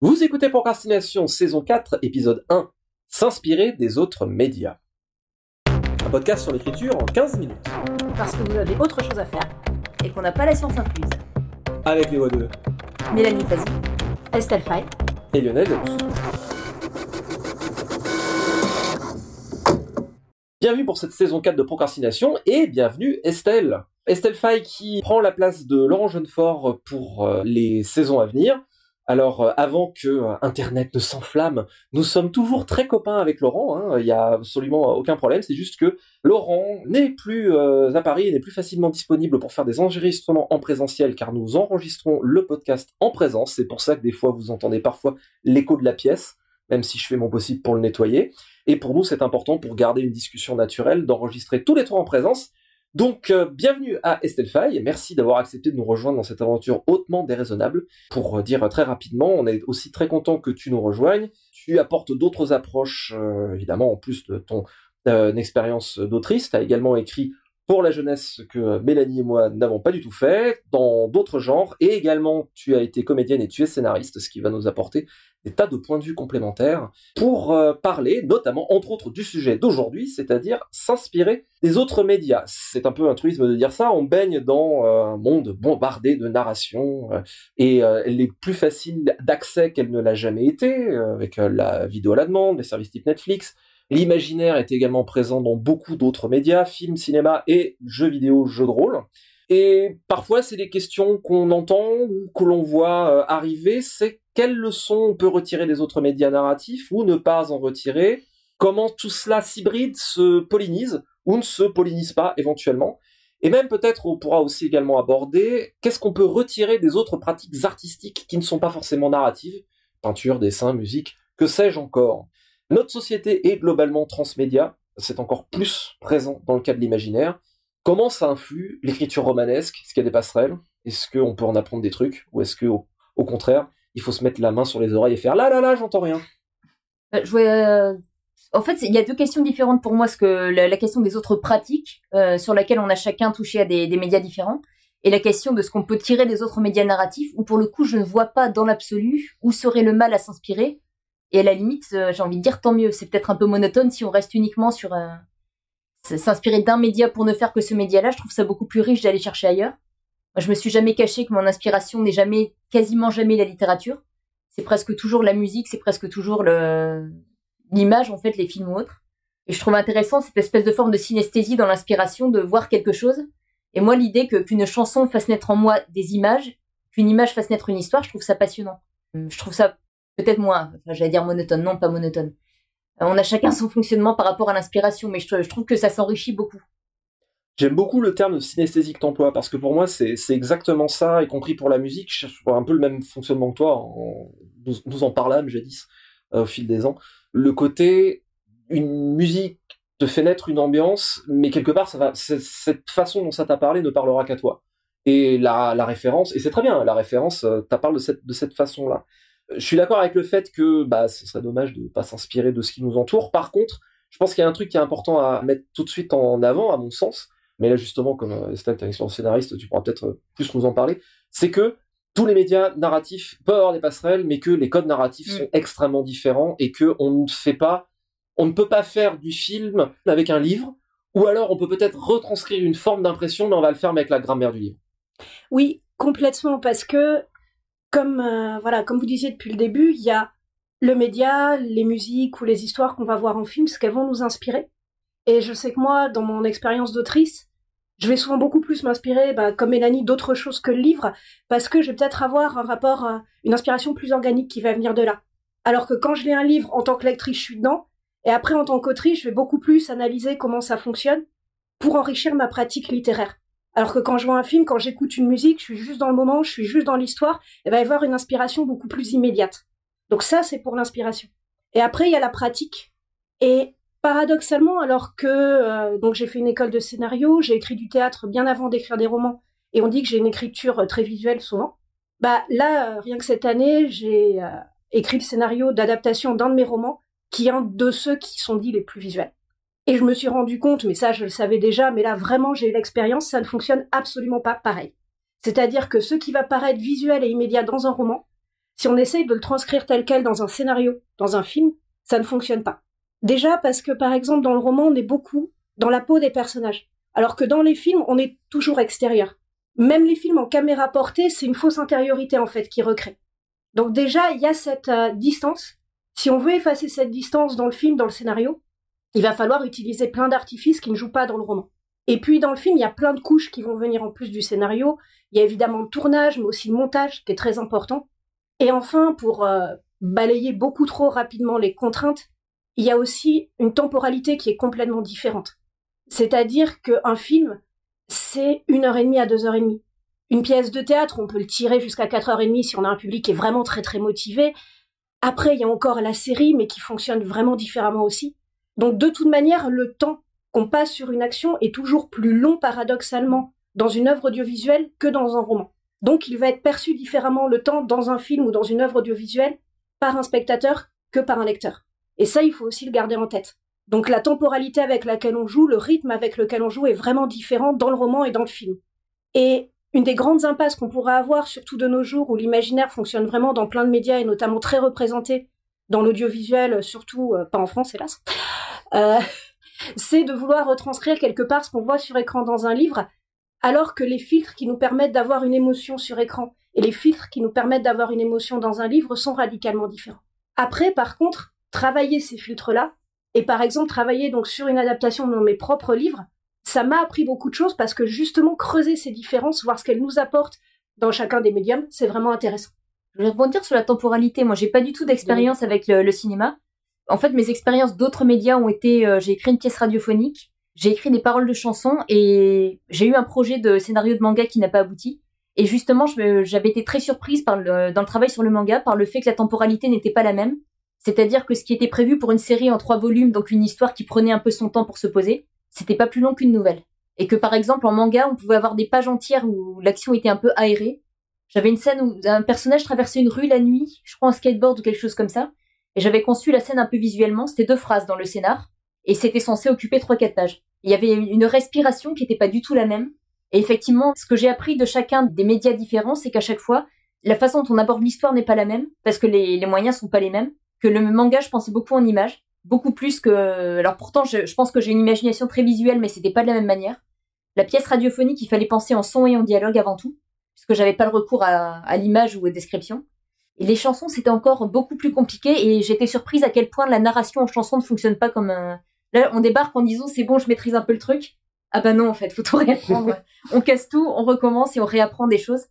Vous écoutez Procrastination, saison 4, épisode 1. S'inspirer des autres médias. Un podcast sur l'écriture en 15 minutes. Parce que vous avez autre chose à faire et qu'on n'a pas la science incluse. Avec les voix de Mélanie Fazi, Estelle Fay et Lionel Delous. Bienvenue pour cette saison 4 de Procrastination et bienvenue Estelle. Estelle Fay qui prend la place de Laurent Jeunefort pour euh, les saisons à venir. Alors, euh, avant que euh, Internet ne s'enflamme, nous sommes toujours très copains avec Laurent. hein. Il n'y a absolument aucun problème. C'est juste que Laurent n'est plus euh, à Paris, n'est plus facilement disponible pour faire des enregistrements en présentiel, car nous enregistrons le podcast en présence. C'est pour ça que des fois vous entendez parfois l'écho de la pièce, même si je fais mon possible pour le nettoyer. Et pour nous, c'est important pour garder une discussion naturelle d'enregistrer tous les trois en présence. Donc, euh, bienvenue à Estelle Faye. Merci d'avoir accepté de nous rejoindre dans cette aventure hautement déraisonnable. Pour dire très rapidement, on est aussi très content que tu nous rejoignes. Tu apportes d'autres approches, euh, évidemment, en plus de ton euh, expérience d'autrice. Tu as également écrit pour la jeunesse que Mélanie et moi n'avons pas du tout fait, dans d'autres genres, et également tu as été comédienne et tu es scénariste, ce qui va nous apporter des tas de points de vue complémentaires pour euh, parler notamment, entre autres, du sujet d'aujourd'hui, c'est-à-dire s'inspirer des autres médias. C'est un peu un truisme de dire ça, on baigne dans euh, un monde bombardé de narration, euh, et euh, elle est plus facile d'accès qu'elle ne l'a jamais été, avec la vidéo à la demande, les services type Netflix, L'imaginaire est également présent dans beaucoup d'autres médias, films, cinéma et jeux vidéo, jeux de rôle. Et parfois, c'est des questions qu'on entend ou que l'on voit euh, arriver, c'est quelles leçons on peut retirer des autres médias narratifs ou ne pas en retirer, comment tout cela s'hybride, se pollinise ou ne se pollinise pas éventuellement? Et même peut-être on pourra aussi également aborder qu'est-ce qu'on peut retirer des autres pratiques artistiques qui ne sont pas forcément narratives, peinture, dessin, musique, que sais-je encore? Notre société est globalement transmédia, c'est encore plus présent dans le cas de l'imaginaire. Comment ça influe l'écriture romanesque Est-ce qu'il y a des passerelles? Est-ce qu'on peut en apprendre des trucs? Ou est-ce que, au, contraire, il faut se mettre la main sur les oreilles et faire là là là, j'entends rien Euh, euh, En fait, il y a deux questions différentes pour moi. Ce la, question des autres pratiques euh, sur laquelle on a chacun touché à des, médias différents, et la question de ce qu'on peut tirer des autres médias narratifs, où pour le coup, je ne vois pas dans l'absolu où serait le mal à s'inspirer. Et à la limite, j'ai envie de dire tant mieux. C'est peut-être un peu monotone si on reste uniquement sur s'inspirer d'un média pour ne faire que ce média-là. Je trouve ça beaucoup plus riche d'aller chercher ailleurs. Moi, je me suis jamais caché que mon inspiration n'est jamais, quasiment jamais la littérature. C'est presque toujours la musique, c'est presque toujours l'image en fait, les films ou autres. Et je trouve intéressant cette espèce de forme de synesthésie dans l'inspiration, de voir quelque chose. Et moi, l'idée que qu'une chanson fasse naître en moi des images, qu'une image fasse naître une histoire, je trouve ça passionnant. Hum, Je trouve ça peut-être moins, enfin, j'allais dire monotone, non pas monotone. Euh, On a chacun son fonctionnement par rapport à l'inspiration, mais je, trouve que ça s'enrichit beaucoup. J'aime beaucoup le terme de synesthésie que t'emploies, parce que pour moi, c'est exactement ça, y compris pour la musique. Je vois un peu le même fonctionnement que toi. nous, en parlâmes jadis, euh, au fil des ans. Le côté, une musique te fait naître une ambiance, mais quelque part, cette façon dont ça t'a parlé ne parlera qu'à toi. Et la, référence, et c'est très bien, la référence, euh, t'a parle de cette, de cette façon-là. Je suis d'accord avec le fait que bah, ce serait dommage de ne pas s'inspirer de ce qui nous entoure. Par contre, je pense qu'il y a un truc qui est important à mettre tout de suite en avant, à mon sens, mais là justement, comme euh, Estelle, tu as une expérience scénariste, tu pourras peut-être euh, plus nous en parler, c'est que tous les médias narratifs peuvent avoir des passerelles, mais que les codes narratifs Mm. sont extrêmement différents et que on ne fait pas, on ne peut pas faire du film avec un livre, ou alors on peut peut-être retranscrire une forme d'impression, mais on va le faire avec la grammaire du livre. Oui, complètement, parce que, comme, euh, voilà, comme vous disiez depuis le début, il y a le média, les musiques ou les histoires qu'on va voir en film, ce qu'elles vont nous inspirer. Et je sais que moi, dans mon expérience d'autrice, je vais souvent beaucoup plus m'inspirer, bah, comme Mélanie, d'autres choses que le livre, parce que je vais peut-être avoir un rapport, euh, une inspiration plus organique qui va venir de là. Alors que quand je lis un livre en tant que lectrice, je suis dedans, et après en tant qu'autrice, je vais beaucoup plus analyser comment ça fonctionne pour enrichir ma pratique littéraire. Alors que quand je vois un film, quand j'écoute une musique, je suis juste dans le moment, je suis juste dans l'histoire, il va y avoir une inspiration beaucoup plus immédiate. Donc ça, c'est pour l'inspiration. Et après, il y a la pratique. Et paradoxalement, alors que euh, donc j'ai fait une école de scénario, j'ai écrit du théâtre bien avant d'écrire des romans, et on dit que j'ai une écriture euh, très visuelle souvent. Bah là, euh, rien que cette année, j'ai écrit le scénario d'adaptation d'un de mes romans, qui est un de ceux qui sont dits les plus visuels. Et je me suis rendu compte, mais ça je le savais déjà, mais là vraiment j'ai eu l'expérience, ça ne fonctionne absolument pas pareil. C'est-à-dire que ce qui va paraître visuel et immédiat dans un roman, si on essaye de le transcrire tel quel dans un scénario, dans un film, ça ne fonctionne pas. Déjà parce que, par exemple, dans le roman, on est beaucoup dans la peau des personnages, alors que dans les films, on est toujours extérieur. Même les films en caméra portée, c'est une fausse intériorité, en fait, qui recrée. Donc déjà, il y a cette euh, distance. Si on veut effacer cette distance dans le film, dans le scénario, il va falloir utiliser plein d'artifices qui ne jouent pas dans le roman. Et puis dans le film, il y a plein de couches qui vont venir en plus du scénario. Il y a évidemment le tournage, mais aussi le montage, qui est très important. Et enfin, pour euh, balayer beaucoup trop rapidement les contraintes, il y a aussi une temporalité qui est complètement différente. C'est-à-dire qu'un film, c'est une heure et demie à deux heures et demie. Une pièce de théâtre, on peut le tirer jusqu'à quatre heures et demie si on a un public qui est vraiment très très motivé. Après, il y a encore la série, mais qui fonctionne vraiment différemment aussi. Donc de toute manière, le temps qu'on passe sur une action est toujours plus long paradoxalement dans une œuvre audiovisuelle que dans un roman. Donc il va être perçu différemment le temps dans un film ou dans une œuvre audiovisuelle par un spectateur que par un lecteur. Et ça, il faut aussi le garder en tête. Donc la temporalité avec laquelle on joue, le rythme avec lequel on joue est vraiment différent dans le roman et dans le film. Et une des grandes impasses qu'on pourrait avoir, surtout de nos jours où l'imaginaire fonctionne vraiment dans plein de médias et notamment très représenté dans l'audiovisuel, surtout euh, pas en France hélas, euh, c'est de vouloir retranscrire quelque part ce qu'on voit sur écran dans un livre, alors que les filtres qui nous permettent d'avoir une émotion sur écran et les filtres qui nous permettent d'avoir une émotion dans un livre sont radicalement différents. Après, par contre, travailler ces filtres-là, et par exemple travailler donc sur une adaptation de mes propres livres, ça m'a appris beaucoup de choses parce que justement creuser ces différences, voir ce qu'elles nous apportent dans chacun des médiums, c'est vraiment intéressant. Je vais rebondir sur la temporalité. Moi, j'ai pas du tout d'expérience avec le, cinéma. En fait, mes expériences d'autres médias ont été, euh, j'ai écrit une pièce radiophonique, j'ai écrit des paroles de chansons et j'ai eu un projet de scénario de manga qui n'a pas abouti. Et justement, j'avais été très surprise par le, dans le travail sur le manga par le fait que la temporalité n'était pas la même. C'est-à-dire que ce qui était prévu pour une série en trois volumes, donc une histoire qui prenait un peu son temps pour se poser, c'était pas plus long qu'une nouvelle. Et que par exemple en manga, on pouvait avoir des pages entières où l'action était un peu aérée. J'avais une scène où un personnage traversait une rue la nuit, je crois en skateboard ou quelque chose comme ça, et j'avais conçu la scène un peu visuellement, c'était deux phrases dans le scénar, et c'était censé occuper trois quatre pages. Il y avait une respiration qui n'était pas du tout la même. Et effectivement, ce que j'ai appris de chacun des médias différents, c'est qu'à chaque fois, la façon dont on aborde l'histoire n'est pas la même, parce que les, les moyens sont pas les mêmes. Que le manga, je pensais beaucoup en images, beaucoup plus que. Alors pourtant, je, pense que j'ai une imagination très visuelle, mais c'était pas de la même manière. La pièce radiophonique, il fallait penser en son et en dialogue avant tout, puisque j'avais pas le recours à, l'image ou aux descriptions. Et les chansons, c'était encore beaucoup plus compliqué, et j'étais surprise à quel point la narration en chanson ne fonctionne pas comme. Un... Là, on débarque en disant c'est bon, je maîtrise un peu le truc. Ah bah non, en fait, faut tout réapprendre. on casse tout, on recommence et on réapprend des choses.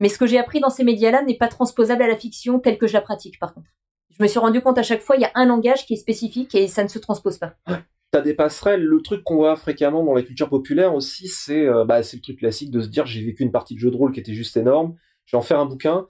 Mais ce que j'ai appris dans ces médias-là n'est pas transposable à la fiction telle que je la pratique, par contre je me suis rendu compte à chaque fois, il y a un langage qui est spécifique et ça ne se transpose pas. Ça dépasserait le truc qu'on voit fréquemment dans la culture populaire aussi, c'est euh, bah, le truc classique de se dire j'ai vécu une partie de jeu de rôle qui était juste énorme, je vais en faire un bouquin.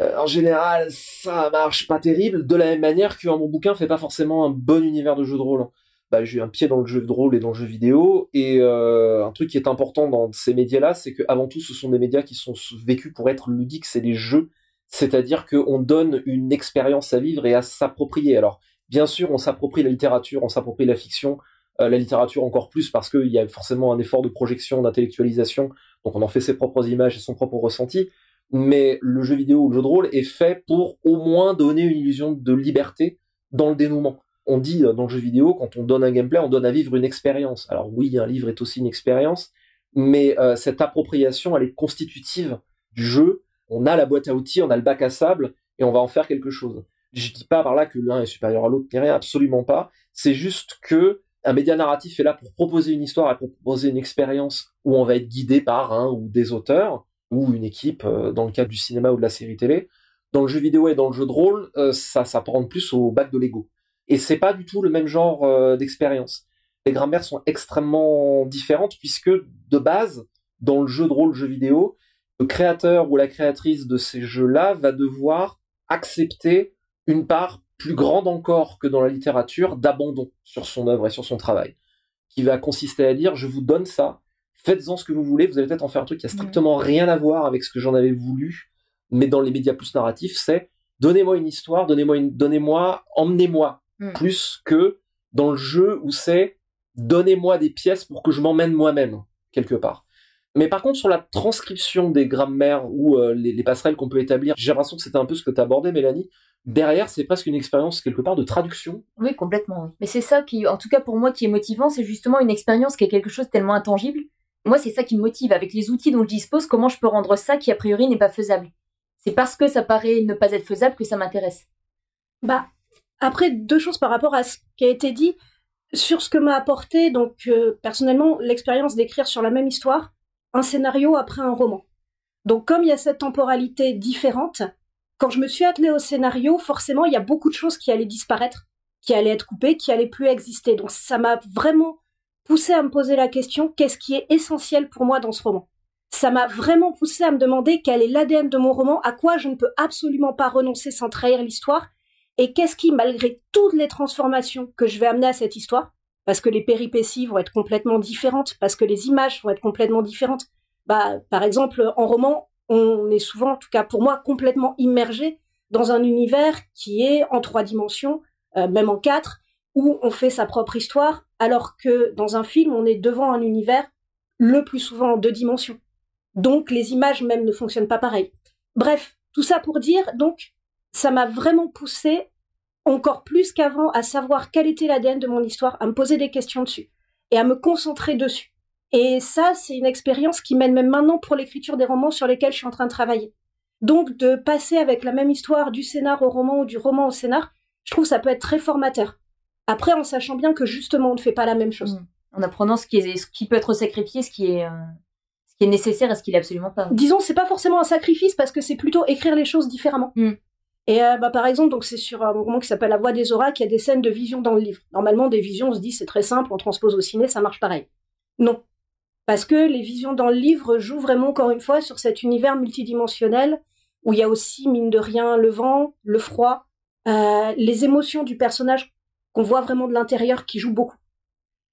Euh, en général, ça marche pas terrible, de la même manière que mon bouquin fait pas forcément un bon univers de jeu de rôle. Bah, j'ai un pied dans le jeu de rôle et dans le jeu vidéo, et euh, un truc qui est important dans ces médias-là, c'est que avant tout, ce sont des médias qui sont vécus pour être ludiques, c'est des jeux c'est-à-dire qu'on donne une expérience à vivre et à s'approprier. Alors, bien sûr, on s'approprie la littérature, on s'approprie la fiction, euh, la littérature encore plus parce qu'il y a forcément un effort de projection, d'intellectualisation, donc on en fait ses propres images et son propre ressenti. Mais le jeu vidéo ou le jeu de rôle est fait pour au moins donner une illusion de liberté dans le dénouement. On dit euh, dans le jeu vidéo, quand on donne un gameplay, on donne à vivre une expérience. Alors oui, un livre est aussi une expérience, mais euh, cette appropriation, elle est constitutive du jeu on a la boîte à outils, on a le bac à sable, et on va en faire quelque chose. Je dis pas par là que l'un est supérieur à l'autre, rien, absolument pas. C'est juste que un média narratif est là pour proposer une histoire et pour proposer une expérience où on va être guidé par un ou des auteurs, ou une équipe, euh, dans le cas du cinéma ou de la série télé. Dans le jeu vidéo et dans le jeu de rôle, euh, ça s'apparente plus au bac de Lego. Et c'est pas du tout le même genre euh, d'expérience. Les grammaires sont extrêmement différentes puisque, de base, dans le jeu de rôle, jeu vidéo, le créateur ou la créatrice de ces jeux-là va devoir accepter une part plus grande encore que dans la littérature d'abandon sur son œuvre et sur son travail, qui va consister à dire je vous donne ça, faites-en ce que vous voulez, vous allez peut-être en faire un truc qui a strictement rien à voir avec ce que j'en avais voulu, mais dans les médias plus narratifs, c'est donnez-moi une histoire, donnez-moi une, donnez-moi, emmenez-moi, mm. plus que dans le jeu où c'est donnez-moi des pièces pour que je m'emmène moi-même quelque part Mais par contre, sur la transcription des grammaires ou euh, les, passerelles qu'on peut établir, j'ai l'impression que c'était un peu ce que tu abordé, Mélanie. Derrière, c'est presque une expérience quelque part de traduction. Oui, complètement. Mais c'est ça qui, en tout cas pour moi, qui est motivant, c'est justement une expérience qui est quelque chose de tellement intangible. Moi, c'est ça qui me motive. Avec les outils dont je dispose, comment je peux rendre ça qui, a priori, n'est pas faisable? C'est parce que ça paraît ne pas être faisable que ça m'intéresse. Bah, après, deux choses par rapport à ce qui a été dit. Sur ce que m'a apporté, donc, euh, personnellement, l'expérience d'écrire sur la même histoire, un scénario après un roman. Donc comme il y a cette temporalité différente, quand je me suis attelée au scénario, forcément, il y a beaucoup de choses qui allaient disparaître, qui allaient être coupées, qui allaient plus exister. Donc ça m'a vraiment poussé à me poser la question, qu'est-ce qui est essentiel pour moi dans ce roman? Ça m'a vraiment poussé à me demander quel est l'ADN de mon roman, à quoi je ne peux absolument pas renoncer sans trahir l'histoire, et qu'est-ce qui, malgré toutes les transformations que je vais amener à cette histoire, parce que les péripéties vont être complètement différentes, parce que les images vont être complètement différentes. Bah, par exemple, en roman, on est souvent, en tout cas pour moi, complètement immergé dans un univers qui est en trois dimensions, euh, même en quatre, où on fait sa propre histoire, alors que dans un film, on est devant un univers le plus souvent en deux dimensions. Donc les images même ne fonctionnent pas pareil. Bref, tout ça pour dire, donc, ça m'a vraiment poussé encore plus qu'avant à savoir quel était l'ADN de mon histoire, à me poser des questions dessus et à me concentrer dessus. Et ça, c'est une expérience qui mène même maintenant pour l'écriture des romans sur lesquels je suis en train de travailler. Donc de passer avec la même histoire du scénar au roman ou du roman au scénar, je trouve ça peut être très formateur. Après, en sachant bien que justement, on ne fait pas la même chose. Mmh. En apprenant ce qui, est, ce qui peut être sacrifié, ce qui est, euh, ce qui est nécessaire et ce qui n'est absolument pas. Disons, c'est pas forcément un sacrifice parce que c'est plutôt écrire les choses différemment. Mmh. Et euh, bah, par exemple, donc c'est sur un roman qui s'appelle La Voix des Auras qu'il y a des scènes de vision dans le livre. Normalement, des visions, on se dit c'est très simple, on transpose au ciné, ça marche pareil. Non. Parce que les visions dans le livre jouent vraiment, encore une fois, sur cet univers multidimensionnel où il y a aussi, mine de rien, le vent, le froid, euh, les émotions du personnage qu'on voit vraiment de l'intérieur qui jouent beaucoup.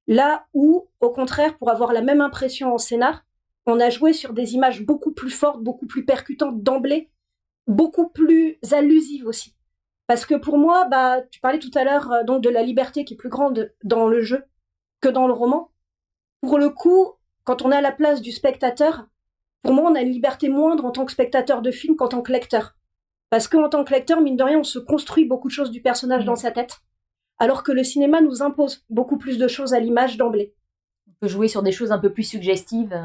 Là où, au contraire, pour avoir la même impression en scénar, on a joué sur des images beaucoup plus fortes, beaucoup plus percutantes d'emblée, beaucoup plus allusive aussi. Parce que pour moi, bah, tu parlais tout à l'heure euh, donc de la liberté qui est plus grande dans le jeu que dans le roman. Pour le coup, quand on est à la place du spectateur, pour moi, on a une liberté moindre en tant que spectateur de film qu'en tant que lecteur. Parce qu'en tant que lecteur, mine de rien, on se construit beaucoup de choses du personnage dans sa tête, alors que le cinéma nous impose beaucoup plus de choses à l'image d'emblée. On peut jouer sur des choses un peu plus suggestives.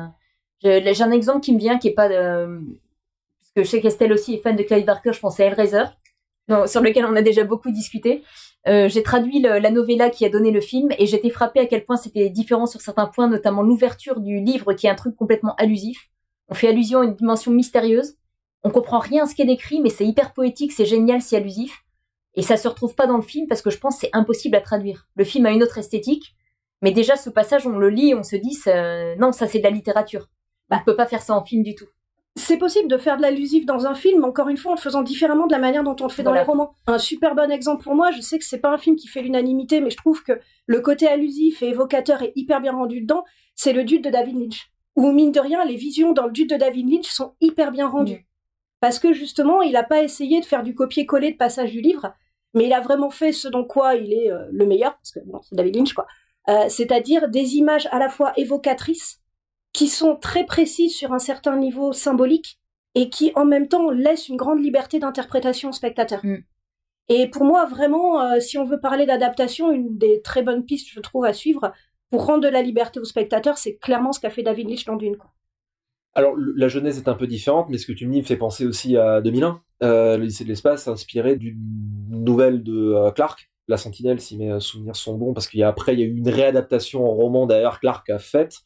J'ai un exemple qui me vient, qui est pas de que je sais qu'Estelle aussi est fan de Clive Barker, je pensais à Hellraiser, sur lequel on a déjà beaucoup discuté. Euh, j'ai traduit la novella qui a donné le film et j'étais frappée à quel point c'était différent sur certains points, notamment l'ouverture du livre qui est un truc complètement allusif. On fait allusion à une dimension mystérieuse. On comprend rien à ce qui est décrit, mais c'est hyper poétique, c'est génial, c'est allusif. Et ça se retrouve pas dans le film parce que je pense que c'est impossible à traduire. Le film a une autre esthétique, mais déjà ce passage, on le lit et on se dit, non, ça c'est de la littérature. Bah, on peut pas faire ça en film du tout c'est possible de faire de l'allusif dans un film, encore une fois en le faisant différemment de la manière dont on le fait dans les romans. Un super bon exemple pour moi, je sais que c'est pas un film qui fait l'unanimité, mais je trouve que le côté allusif et évocateur est hyper bien rendu dedans, c'est le Dude de David Lynch. Où mine de rien, les visions dans le Dude de David Lynch sont hyper bien rendues. Parce que justement, il n'a pas essayé de faire du copier-coller de passage du livre, mais il a vraiment fait ce dont quoi il est euh, le meilleur, parce que bon, c'est David Lynch quoi. Euh, c'est-à-dire des images à la fois évocatrices, qui sont très précises sur un certain niveau symbolique et qui en même temps laissent une grande liberté d'interprétation au spectateur. Mm. Et pour moi, vraiment, euh, si on veut parler d'adaptation, une des très bonnes pistes, je trouve, à suivre pour rendre de la liberté au spectateur, c'est clairement ce qu'a fait David Lynch dans Dune. Quoi. Alors, la genèse est un peu différente, mais ce que tu me dis me fait penser aussi à 2001, euh, le lycée de l'espace, inspiré d'une nouvelle de euh, Clark, La Sentinelle, si mes souvenirs sont bons, parce qu'il y a après, il y a eu une réadaptation en roman d'ailleurs Clark a faite,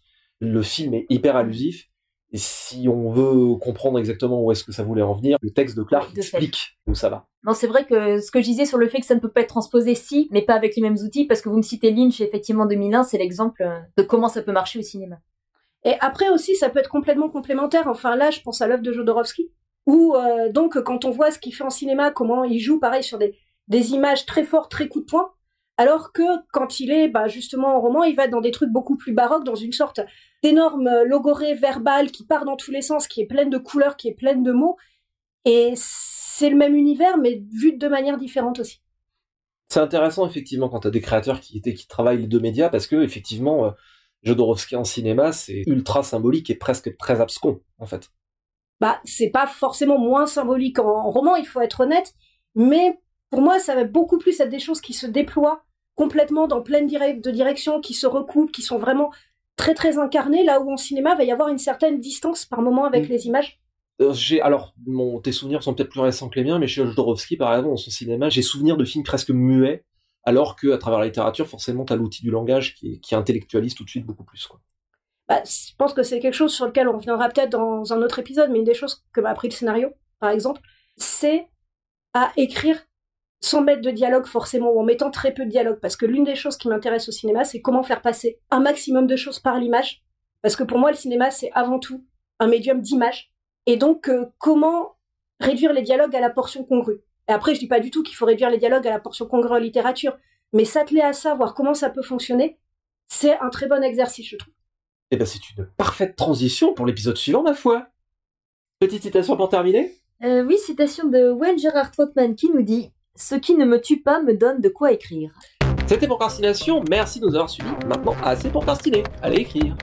le film est hyper allusif. Et si on veut comprendre exactement où est-ce que ça voulait en venir, le texte de Clark explique où ça va. Non, c'est vrai que ce que je disais sur le fait que ça ne peut pas être transposé si, mais pas avec les mêmes outils, parce que vous me citez Lynch, effectivement 2001, c'est l'exemple euh, de comment ça peut marcher au cinéma. Et après aussi, ça peut être complètement complémentaire. Enfin là, je pense à l'œuvre de Jodorowsky, où euh, donc quand on voit ce qu'il fait en cinéma, comment il joue pareil sur des, des images très fortes, très coup de poing, alors que quand il est bah, justement en roman, il va dans des trucs beaucoup plus baroques, dans une sorte d'énorme logorée verbale qui part dans tous les sens, qui est pleine de couleurs, qui est pleine de mots. Et c'est le même univers, mais vu de manière différente aussi. C'est intéressant effectivement quand tu as des créateurs qui, qui travaillent les deux médias, parce que effectivement, euh, Jodorowsky en cinéma, c'est ultra symbolique et presque très abscon, en fait. Bah, c'est pas forcément moins symbolique en roman, il faut être honnête, mais pour moi, ça va beaucoup plus être des choses qui se déploient complètement dans pleine de directions, qui se recoupent, qui sont vraiment très très incarnées, là où en cinéma, il va y avoir une certaine distance par moment avec mm. les images. Euh, j'ai alors mon, tes souvenirs sont peut-être plus récents que les miens, mais chez Jodorowsky, par exemple, dans son cinéma, j'ai souvenir de films presque muets, alors que à travers la littérature, forcément, t'as l'outil du langage qui, intellectualise tout de suite beaucoup plus. Bah, je pense que c'est quelque chose sur lequel on reviendra peut-être dans un autre épisode, mais une des choses que m'a appris le scénario, par exemple, c'est à écrire sans mettre de dialogue forcément ou en mettant très peu de dialogue. Parce que l'une des choses qui m'intéresse au cinéma c'est comment faire passer un maximum de choses par l'image. Parce que pour moi le cinéma c'est avant tout un médium d'image. Et donc euh, comment réduire les dialogues à la portion congrue et après je dis pas du tout qu'il faut réduire les dialogues à la portion congrue en littérature mais s'atteler à ça voir comment ça peut fonctionner c'est un très bon exercice je trouve et eh ben c'est une parfaite transition pour l'épisode suivant ma foi petite citation pour terminer? Euh, oui citation de Wayne Gerard Trotman qui nous dit ce qui ne me tue pas me donne de quoi écrire. C'était Procrastination, merci de nous avoir suivis. Maintenant, assez pour procrastiner. Allez écrire.